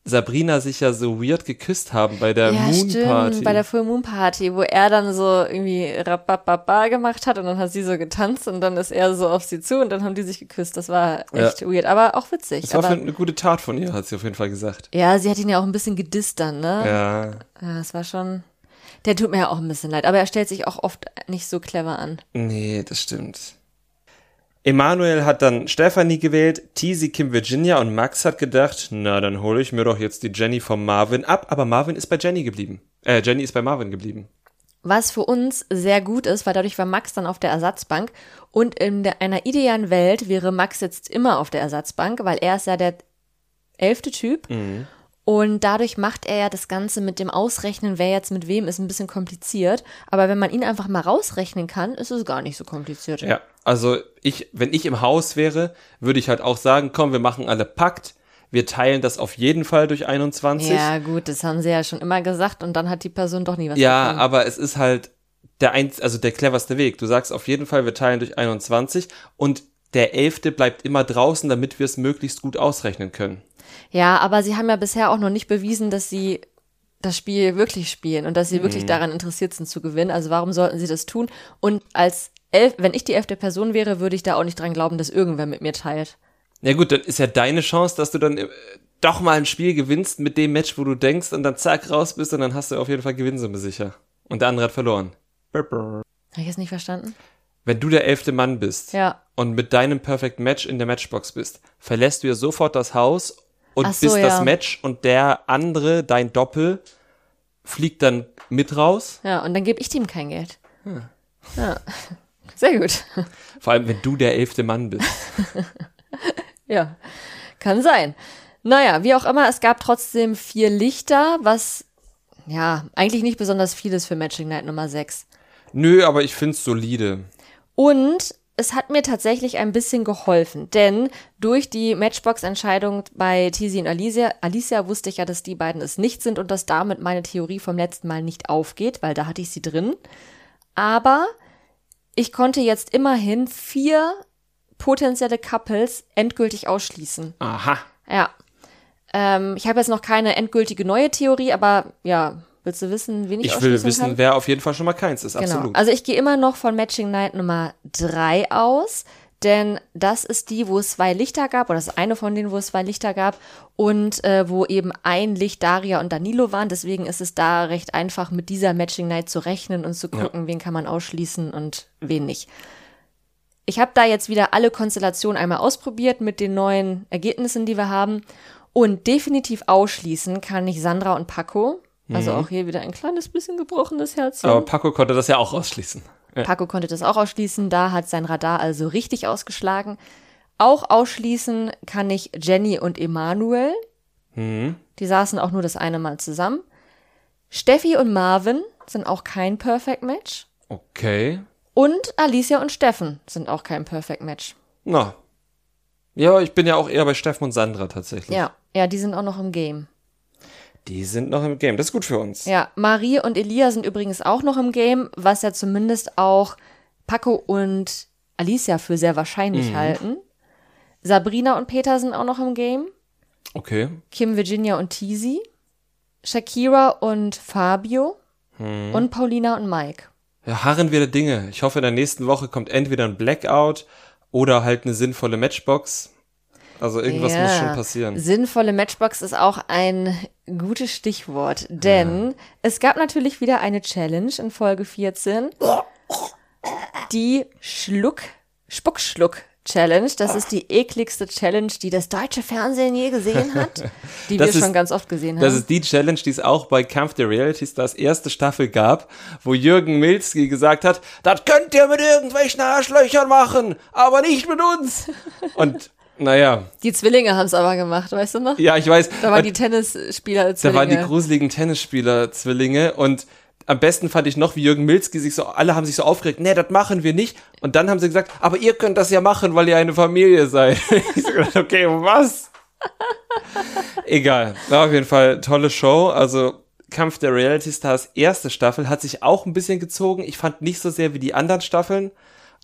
Speaker 1: Sabrina sich ja so weird geküsst haben bei der
Speaker 2: ja,
Speaker 1: Moon
Speaker 2: stimmt,
Speaker 1: Party.
Speaker 2: bei der Full Moon Party, wo er dann so irgendwie Rabababa gemacht hat und dann hat sie so getanzt und dann ist er so auf sie zu und dann haben die sich geküsst. Das war echt weird, aber auch witzig.
Speaker 1: das war
Speaker 2: aber,
Speaker 1: für eine gute Tat von ihr, hat sie auf jeden Fall gesagt.
Speaker 2: ja, sie hat ihn ja auch ein bisschen gedisst dann, ne?
Speaker 1: Ja.
Speaker 2: Ja, das war schon. Der tut mir ja auch ein bisschen leid, aber er stellt sich auch oft nicht so clever an.
Speaker 1: Nee, das stimmt. Emanuel hat dann Stephanie gewählt, Teasy Kim Virginia und Max hat gedacht, na, dann hole ich mir doch jetzt die Jenny vom Marvin ab, aber Marvin ist bei Jenny geblieben. Äh, Jenny ist bei Marvin geblieben.
Speaker 2: Was für uns sehr gut ist, weil dadurch war Max dann auf der Ersatzbank und in der, einer idealen Welt wäre Max jetzt immer auf der Ersatzbank, weil er ist ja der elfte Typ und dadurch macht er ja das Ganze mit dem Ausrechnen, wer jetzt mit wem ist, ein bisschen kompliziert. Aber wenn man ihn einfach mal rausrechnen kann, ist es gar nicht so kompliziert.
Speaker 1: Ja, also ich, wenn ich im Haus wäre, würde ich halt auch sagen, komm, wir machen alle Pakt, wir teilen das auf jeden Fall durch 21.
Speaker 2: Ja, gut, das haben sie ja schon immer gesagt und dann hat die Person doch nie was
Speaker 1: Ja,
Speaker 2: bekommen.
Speaker 1: aber es ist halt der einz also der cleverste Weg. Du sagst auf jeden Fall, wir teilen durch 21 und der elfte bleibt immer draußen, damit wir es möglichst gut ausrechnen können.
Speaker 2: Ja, aber sie haben ja bisher auch noch nicht bewiesen, dass sie das Spiel wirklich spielen und dass sie
Speaker 1: Mhm.
Speaker 2: wirklich daran interessiert sind zu gewinnen. Also warum sollten sie das tun? Und als elf, wenn ich die elfte Person wäre, würde ich da auch nicht dran glauben, dass irgendwer mit mir teilt.
Speaker 1: Ja gut, dann ist ja deine Chance, dass du dann äh, doch mal ein Spiel gewinnst mit dem Match, wo du denkst und dann zack raus bist und dann hast du auf jeden Fall Gewinnsumme sicher. Und der andere hat verloren.
Speaker 2: Habe ich jetzt nicht verstanden?
Speaker 1: Wenn du der elfte Mann bist
Speaker 2: Ja.
Speaker 1: und mit deinem Perfect Match in der Matchbox bist, verlässt du ja sofort das Haus und
Speaker 2: so,
Speaker 1: bist
Speaker 2: ja.
Speaker 1: das Match und der andere, dein Doppel, fliegt dann mit raus.
Speaker 2: Ja, und dann gebe ich dem kein Geld.
Speaker 1: Hm.
Speaker 2: Ja. Sehr gut.
Speaker 1: Vor allem, wenn du der elfte Mann bist.
Speaker 2: Ja, kann sein. Naja, wie auch immer, es gab trotzdem vier Lichter, was ja eigentlich nicht besonders viel ist für Matching Night Nummer 6.
Speaker 1: Nö, aber ich find's solide.
Speaker 2: Und es hat mir tatsächlich ein bisschen geholfen, denn durch die Matchbox-Entscheidung bei Tizi und Alicia, Alicia wusste ich ja, dass die beiden es nicht sind und dass damit meine Theorie vom letzten Mal nicht aufgeht, weil da hatte ich sie drin. Aber ich konnte jetzt immerhin vier potenzielle Couples endgültig ausschließen.
Speaker 1: Aha.
Speaker 2: Ja. Ähm, ich habe jetzt noch keine endgültige neue Theorie, aber ja, willst du wissen, wen ich,
Speaker 1: Ich will wissen,
Speaker 2: kann?
Speaker 1: wer auf jeden Fall schon mal keins ist.
Speaker 2: Genau.
Speaker 1: Absolut.
Speaker 2: Also ich gehe immer noch von Matching Night Nummer drei aus, denn das ist die, wo es zwei Lichter gab, oder das ist eine von denen, wo es zwei Lichter gab und äh, wo eben ein Licht Daria und Danilo waren. Deswegen ist es da recht einfach, mit dieser Matching Night zu rechnen und zu gucken, wen kann man ausschließen und wen nicht. Ich habe da jetzt wieder alle Konstellationen einmal ausprobiert mit den neuen Ergebnissen, die wir haben. Und definitiv ausschließen kann ich Sandra und Paco. Also auch hier wieder ein kleines bisschen gebrochenes Herzchen.
Speaker 1: aber Paco konnte das ja auch ausschließen. Ja.
Speaker 2: Paco konnte das auch ausschließen, da hat sein Radar also richtig ausgeschlagen. Auch ausschließen kann ich Jenny und Emanuel.
Speaker 1: Mhm.
Speaker 2: Die saßen auch nur das eine Mal zusammen. Steffi und Marvin sind auch kein Perfect Match.
Speaker 1: Okay.
Speaker 2: Und Alicia und Steffen sind auch kein Perfect Match.
Speaker 1: Na. Ja, ich bin ja auch eher bei Steffen und Sandra tatsächlich.
Speaker 2: Ja, ja, die sind auch noch im Game.
Speaker 1: Die sind noch im Game. Das ist gut für uns.
Speaker 2: Ja, Marie und Elia sind übrigens auch noch im Game, was ja zumindest auch Paco und Alicia für sehr wahrscheinlich halten. Sabrina und Peter sind auch noch im Game.
Speaker 1: Okay.
Speaker 2: Kim, Virginia und Teasy. Shakira und Fabio. Und Paulina und Mike.
Speaker 1: Ja, harren wir der Dinge. Ich hoffe, in der nächsten Woche kommt entweder ein Blackout oder halt eine sinnvolle Matchbox. Also irgendwas muss schon passieren.
Speaker 2: Sinnvolle Matchbox ist auch ein gutes Stichwort, denn es gab natürlich wieder eine Challenge in Folge 14. Die Schluck, Spuckschluck Challenge. Das ist die ekligste Challenge, die das deutsche Fernsehen je gesehen hat, die
Speaker 1: Das
Speaker 2: wir
Speaker 1: ist-
Speaker 2: schon ganz oft gesehen
Speaker 1: Das
Speaker 2: haben.
Speaker 1: ist die Challenge, die es auch bei Kampf der Reality Stars erste Staffel gab, wo Jürgen Milzki gesagt hat, das könnt ihr mit irgendwelchen Arschlöchern machen, aber nicht mit uns. Und naja,
Speaker 2: Die Zwillinge haben es aber gemacht, weißt du noch?
Speaker 1: ja, ich weiß,
Speaker 2: Da waren die Tennisspieler
Speaker 1: da
Speaker 2: Zwillinge.
Speaker 1: waren die gruseligen Tennisspieler-Zwillinge und am besten fand ich noch, wie Jürgen Milzki sich so, alle haben sich so aufgeregt, nee, das machen wir nicht. Und dann haben sie gesagt, aber ihr könnt das ja machen, weil ihr eine Familie seid. ich so gedacht, okay, was? Egal. War auf jeden Fall tolle Show. Also Kampf der Reality Stars erste Staffel hat sich auch ein bisschen gezogen. Ich fand nicht so sehr wie die anderen Staffeln.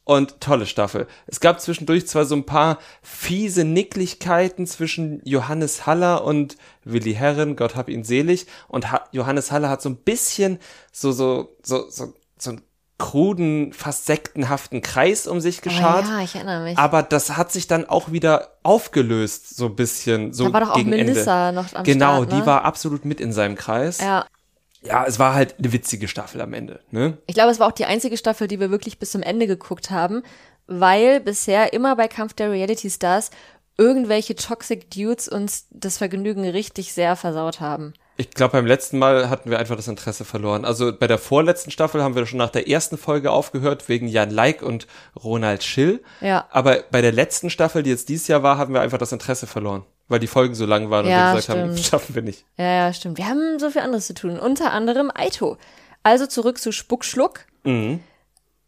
Speaker 1: Und tolle Staffel. Es gab zwischendurch zwar so ein paar fiese Nicklichkeiten zwischen Johannes Haller und Willi Herren, Gott hab ihn selig. Und ha Johannes Haller hat so ein bisschen so, so, so, so, so einen kruden, fast sektenhaften Kreis um sich
Speaker 2: oh,
Speaker 1: geschart.
Speaker 2: ja, ich erinnere mich.
Speaker 1: Aber das hat sich dann auch wieder aufgelöst, so ein bisschen. So
Speaker 2: da war doch auch Melissa
Speaker 1: Ende.
Speaker 2: noch am
Speaker 1: Genau,
Speaker 2: Start, ne?
Speaker 1: die war absolut mit in seinem Kreis.
Speaker 2: Ja,
Speaker 1: Ja, es war halt eine witzige Staffel am Ende, ne?
Speaker 2: ich glaube, es war auch die einzige Staffel, die wir wirklich bis zum Ende geguckt haben, weil bisher immer bei Kampf der Reality Stars irgendwelche Toxic Dudes uns das Vergnügen richtig sehr versaut haben.
Speaker 1: Ich glaube, beim letzten Mal hatten wir einfach das Interesse verloren. Also bei der vorletzten Staffel haben wir schon nach der ersten Folge aufgehört, wegen Jan Like und Ronald Schill.
Speaker 2: Ja.
Speaker 1: Aber bei der letzten Staffel, die jetzt dieses Jahr war, haben wir einfach das Interesse verloren. Weil die Folgen so lang waren und
Speaker 2: Ja,
Speaker 1: wir gesagt haben,
Speaker 2: stimmt.
Speaker 1: schaffen wir nicht.
Speaker 2: Ja, ja, stimmt. Wir haben so viel anderes zu tun. Unter anderem Aito. Also zurück zu Spuckschluck.
Speaker 1: Mhm.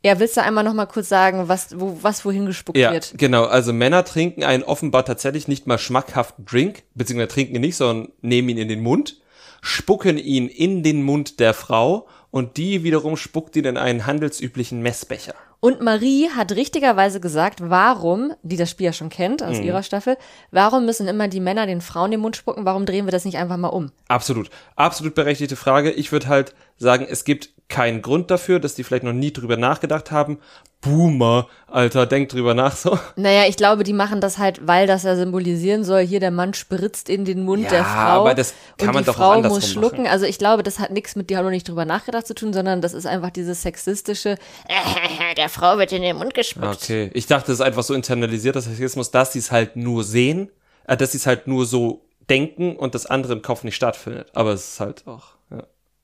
Speaker 2: Ja, willst du einmal noch mal kurz sagen, was, wo, was wohin gespuckt
Speaker 1: Ja,
Speaker 2: wird?
Speaker 1: genau. Also Männer trinken einen offenbar tatsächlich nicht mal schmackhaften Drink, beziehungsweise trinken ihn nicht, sondern nehmen ihn in den Mund, spucken ihn in den Mund der Frau und die wiederum spuckt ihn in einen handelsüblichen Messbecher.
Speaker 2: Und Marie hat richtigerweise gesagt, warum, die das Spiel ja schon kennt
Speaker 1: Mhm.
Speaker 2: aus ihrer Staffel, warum müssen immer die Männer den Frauen den Mund spucken? Warum drehen wir das nicht einfach mal um?
Speaker 1: Absolut. Absolut berechtigte Frage. Ich würde halt sagen, es gibt keinen Grund dafür, dass die vielleicht noch nie drüber nachgedacht haben. Boomer, Alter, denk drüber nach so.
Speaker 2: Naja, ich glaube, die machen das halt, weil das ja symbolisieren soll, hier der Mann spritzt in den Mund
Speaker 1: Ja,
Speaker 2: der Frau.
Speaker 1: aber das kann
Speaker 2: und
Speaker 1: man
Speaker 2: die
Speaker 1: doch
Speaker 2: Frau muss schlucken.
Speaker 1: machen.
Speaker 2: Also ich glaube, das hat nichts mit, die haben noch nicht drüber nachgedacht zu tun, sondern das ist einfach dieses sexistische, der Frau wird in den Mund gespuckt.
Speaker 1: Okay. Ich dachte, es ist einfach so internalisiert, das Sexismus, dass sie es halt nur sehen, äh, dass sie es halt nur so denken und das andere im Kopf nicht stattfindet. Aber es ist halt auch,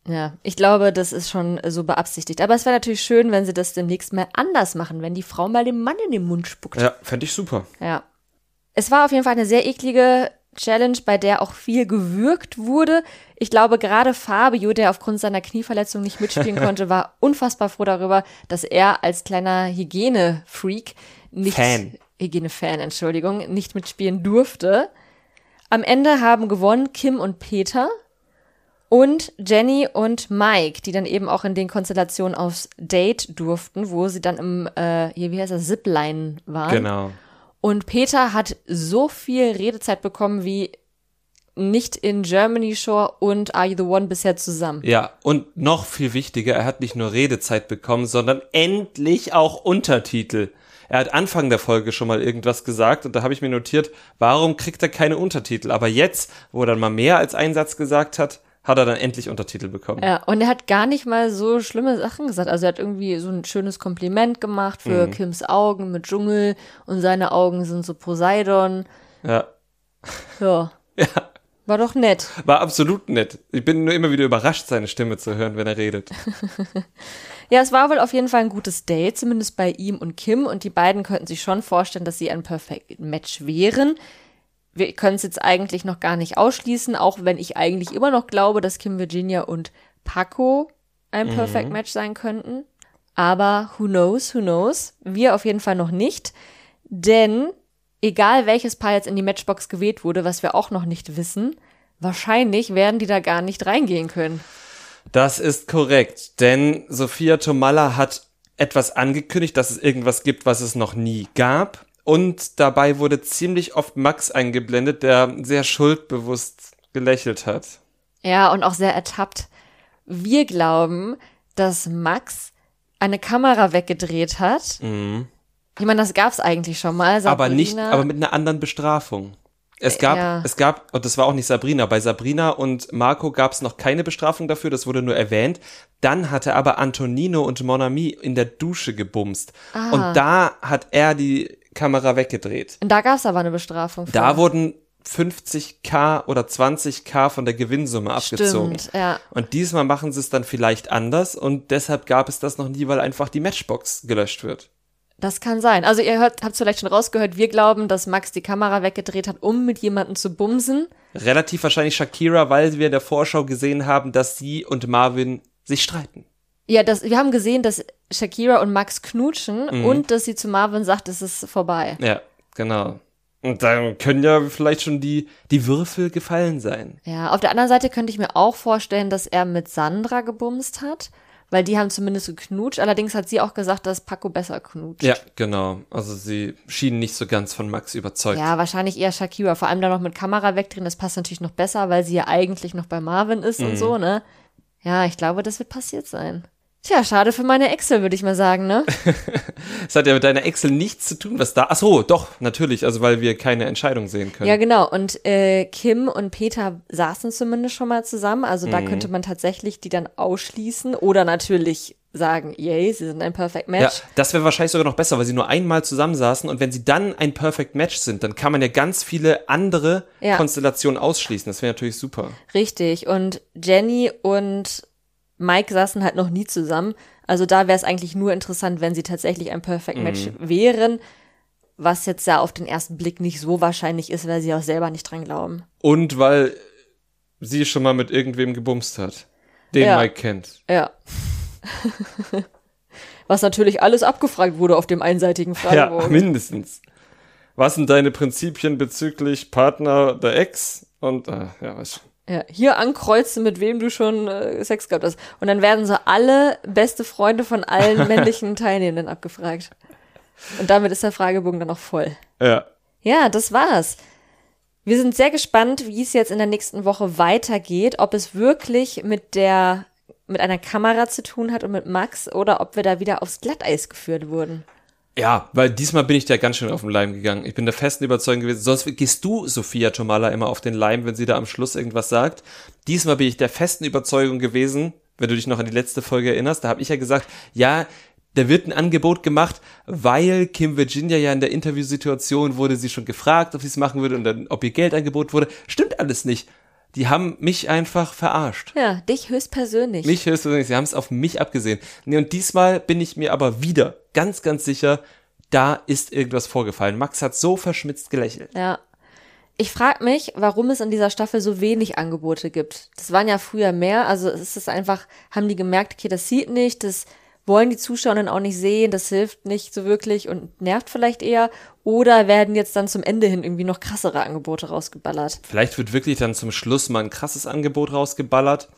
Speaker 2: ja. Ich glaube, das ist schon äh, so beabsichtigt. Aber es wäre natürlich schön, wenn sie das demnächst mal anders machen, wenn die Frau mal dem Mann in den Mund spuckt.
Speaker 1: Ja, fände ich super.
Speaker 2: Ja. Es war auf jeden Fall eine sehr eklige Challenge, bei der auch viel gewürgt wurde. Ich glaube, gerade Fabio, der aufgrund seiner Knieverletzung nicht mitspielen konnte, war unfassbar froh darüber, dass er als kleiner Hygiene-Freak nicht,
Speaker 1: Fan.
Speaker 2: Hygiene-Fan, Entschuldigung, nicht mitspielen durfte. Am Ende haben gewonnen Kim und Peter und Jenny und Mike, die dann eben auch in den Konstellationen aufs Date durften, wo sie dann im, äh, hier, wie heißt das, Zipline waren.
Speaker 1: Genau.
Speaker 2: Und Peter hat so viel Redezeit bekommen wie nicht in Germany Shore und Are You the One bisher zusammen.
Speaker 1: Ja, und noch viel wichtiger, er hat nicht nur Redezeit bekommen, sondern endlich auch Untertitel. Er hat Anfang der Folge schon mal irgendwas gesagt und da habe ich mir notiert, warum kriegt er keine Untertitel? Aber jetzt, wo er dann mal mehr als einen Satz gesagt hat, hat er dann endlich Untertitel bekommen.
Speaker 2: Ja, und er hat gar nicht mal so schlimme Sachen gesagt. Also er hat irgendwie so ein schönes Kompliment gemacht für Kims Augen mit Dschungel und seine Augen sind so Poseidon.
Speaker 1: Ja.
Speaker 2: Ja. War doch nett.
Speaker 1: War absolut nett. Ich bin nur immer wieder überrascht, seine Stimme zu hören, wenn er redet.
Speaker 2: Ja, es war wohl auf jeden Fall ein gutes Date, zumindest bei ihm und Kim. Und die beiden könnten sich schon vorstellen, dass sie ein Perfect Match wären. Wir können es jetzt eigentlich noch gar nicht ausschließen, auch wenn ich eigentlich immer noch glaube, dass Kim Virginia und Paco ein Perfect Match sein könnten. Aber who knows, who knows? Wir auf jeden Fall noch nicht. Denn egal welches Paar jetzt in die Matchbox gewählt wurde, was wir auch noch nicht wissen, wahrscheinlich werden die da gar nicht reingehen können.
Speaker 1: Das ist korrekt, denn Sophia Tomalla hat etwas angekündigt, dass es irgendwas gibt, was es noch nie gab. Und dabei wurde ziemlich oft Max eingeblendet, der sehr schuldbewusst gelächelt hat.
Speaker 2: Ja, und auch sehr ertappt. Wir glauben, dass Max eine Kamera weggedreht hat. Ich meine, das gab's eigentlich schon mal.
Speaker 1: Mhm. aber nicht,
Speaker 2: Sabrina-
Speaker 1: aber mit einer anderen Bestrafung. Es gab,
Speaker 2: ja.
Speaker 1: es gab, und das war auch nicht Sabrina, bei Sabrina und Marco gab es noch keine Bestrafung dafür, das wurde nur erwähnt. Dann hatte aber Antonino und Monami in der Dusche gebumst.
Speaker 2: Ah.
Speaker 1: Und da hat er die Kamera weggedreht.
Speaker 2: Und da gab's aber eine Bestrafung. Für.
Speaker 1: Da wurden 50k oder 20k von der Gewinnsumme abgezogen.
Speaker 2: Stimmt, ja.
Speaker 1: Und diesmal machen sie es dann vielleicht anders und deshalb gab es das noch nie, weil einfach die Matchbox gelöscht wird.
Speaker 2: Das kann sein. Also ihr hört, habt vielleicht schon rausgehört, wir glauben, dass Max die Kamera weggedreht hat, um mit jemandem zu bumsen.
Speaker 1: Relativ wahrscheinlich Shakira, weil wir in der Vorschau gesehen haben, dass sie und Marvin sich streiten.
Speaker 2: Ja, das, wir haben gesehen, dass Shakira und Max knutschen
Speaker 1: Mhm.
Speaker 2: und dass sie zu Marvin sagt, es ist vorbei.
Speaker 1: Ja, genau. Und dann können ja vielleicht schon die, die Würfel gefallen sein.
Speaker 2: Ja, auf der anderen Seite könnte ich mir auch vorstellen, dass er mit Sandra gebumst hat, weil die haben zumindest geknutscht. Allerdings hat sie auch gesagt, dass Paco besser knutscht.
Speaker 1: Ja, genau. Also sie schienen nicht so ganz von Max überzeugt.
Speaker 2: Ja, wahrscheinlich eher Shakira. Vor allem dann noch mit Kamera wegdrehen, das passt natürlich noch besser, weil sie ja eigentlich noch bei Marvin ist
Speaker 1: Mhm.
Speaker 2: und so, ne? Ja, ich glaube, das wird passiert sein. Tja, schade für meine Excel, würde ich mal sagen, ne?
Speaker 1: Es hat ja mit deiner Excel nichts zu tun, was da. Ach so, doch, natürlich, also weil wir keine Entscheidung sehen können.
Speaker 2: Ja, genau. Und äh, Kim und Peter saßen zumindest schon mal zusammen. Also
Speaker 1: Mhm.
Speaker 2: da könnte man tatsächlich die dann ausschließen oder natürlich sagen, yay, sie sind ein Perfect
Speaker 1: Ja,
Speaker 2: Match.
Speaker 1: das wäre wahrscheinlich sogar noch besser, weil sie nur einmal zusammensaßen und wenn sie dann ein Perfect Match sind, dann kann man ja ganz viele andere
Speaker 2: Ja.
Speaker 1: Konstellationen ausschließen. Das wäre natürlich super.
Speaker 2: Richtig. Und Jenny und Mike saßen halt noch nie zusammen. Also da wäre es eigentlich nur interessant, wenn sie tatsächlich ein Perfect Match wären. Was jetzt ja auf den ersten Blick nicht so wahrscheinlich ist, weil sie auch selber nicht dran glauben.
Speaker 1: Und weil sie schon mal mit irgendwem gebumst hat, den
Speaker 2: Ja.
Speaker 1: Mike kennt.
Speaker 2: Ja. Was natürlich alles abgefragt wurde auf dem einseitigen
Speaker 1: Ja,
Speaker 2: Fragebogen.
Speaker 1: mindestens. Was sind deine Prinzipien bezüglich Partner der Ex? Und, äh, ja, was.
Speaker 2: Ja, hier ankreuzen, mit wem du schon äh, Sex gehabt hast. Und dann werden so alle beste Freunde von allen männlichen Teilnehmenden abgefragt. Und damit ist der Fragebogen dann auch voll.
Speaker 1: Ja.
Speaker 2: Ja, das war's. Wir sind sehr gespannt, wie es jetzt in der nächsten Woche weitergeht, ob es wirklich mit der mit einer Kamera zu tun hat und mit Max oder ob wir da wieder aufs Glatteis geführt wurden.
Speaker 1: Ja, weil diesmal bin ich da ganz schön auf den Leim gegangen. Ich bin der festen Überzeugung gewesen. Sonst gehst du, Sophia Tomala, immer auf den Leim, wenn sie da am Schluss irgendwas sagt. Diesmal bin ich der festen Überzeugung gewesen, wenn du dich noch an die letzte Folge erinnerst, da habe ich ja gesagt, ja, da wird ein Angebot gemacht, weil Kim Virginia ja in der Interviewsituation wurde sie schon gefragt, ob sie es machen würde und dann, ob ihr Geld angeboten wurde. Stimmt alles nicht. Die haben mich einfach verarscht.
Speaker 2: Ja, dich höchstpersönlich.
Speaker 1: Mich höchstpersönlich, sie haben es auf mich abgesehen. Nee, und diesmal bin ich mir aber wieder ganz, ganz sicher, da ist irgendwas vorgefallen. Max hat so verschmitzt gelächelt.
Speaker 2: Ja. Ich frage mich, warum es in dieser Staffel so wenig Angebote gibt. Das waren ja früher mehr, also es ist einfach, haben die gemerkt, okay, das sieht nicht, das wollen die Zuschauer dann auch nicht sehen, das hilft nicht so wirklich und nervt vielleicht eher. Oder werden jetzt dann zum Ende hin irgendwie noch krassere Angebote rausgeballert?
Speaker 1: Vielleicht wird wirklich dann zum Schluss mal ein krasses Angebot rausgeballert.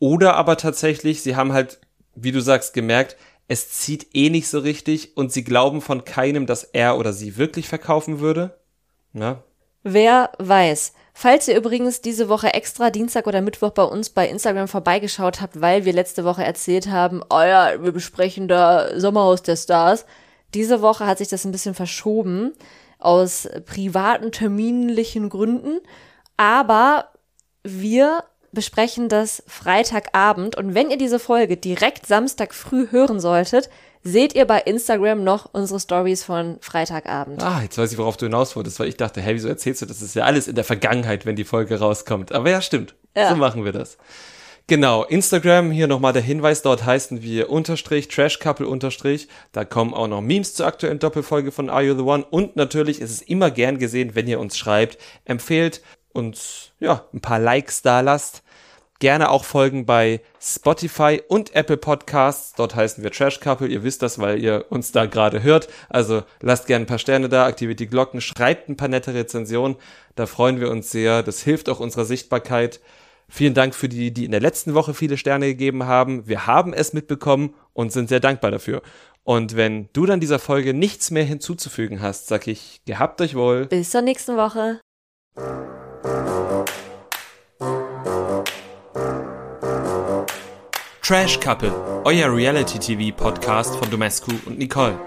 Speaker 1: Oder aber tatsächlich, sie haben halt, wie du sagst, gemerkt, es zieht eh nicht so richtig und sie glauben von keinem, dass er oder sie wirklich verkaufen würde. Ja,
Speaker 2: Wer weiß. Falls ihr übrigens diese Woche extra Dienstag oder Mittwoch bei uns bei Instagram vorbeigeschaut habt, weil wir letzte Woche erzählt haben, oh ja, wir besprechen da Sommerhaus der Stars. Diese Woche hat sich das ein bisschen verschoben aus privaten, terminlichen Gründen. Aber wir besprechen das Freitagabend und wenn ihr diese Folge direkt Samstag früh hören solltet, seht ihr bei Instagram noch unsere Stories von Freitagabend.
Speaker 1: Ah, jetzt weiß ich, worauf du hinaus wolltest, weil ich dachte, hey, wieso erzählst du das? Das ist ja alles in der Vergangenheit, wenn die Folge rauskommt. Aber ja, stimmt.
Speaker 2: Ja.
Speaker 1: So machen wir das. Genau, Instagram, hier nochmal der Hinweis, dort heißen wir unterstrich, Trashcouple unterstrich. Da kommen auch noch Memes zur aktuellen Doppelfolge von Are You The One. Und natürlich ist es immer gern gesehen, wenn ihr uns schreibt, empfehlt uns, ja, ein paar Likes da lasst. Gerne auch folgen bei Spotify und Apple Podcasts. Dort heißen wir Trash Couple. Ihr wisst das, weil ihr uns da gerade hört. Also lasst gerne ein paar Sterne da, aktiviert die Glocken, schreibt ein paar nette Rezensionen. Da freuen wir uns sehr. Das hilft auch unserer Sichtbarkeit. Vielen Dank für die, die in der letzten Woche viele Sterne gegeben haben. Wir haben es mitbekommen und sind sehr dankbar dafür. Und wenn du dann dieser Folge nichts mehr hinzuzufügen hast, sag ich, gehabt euch wohl.
Speaker 2: Bis zur nächsten Woche.
Speaker 1: Trash Couple, euer Reality TV Podcast von Domescu und Nicole.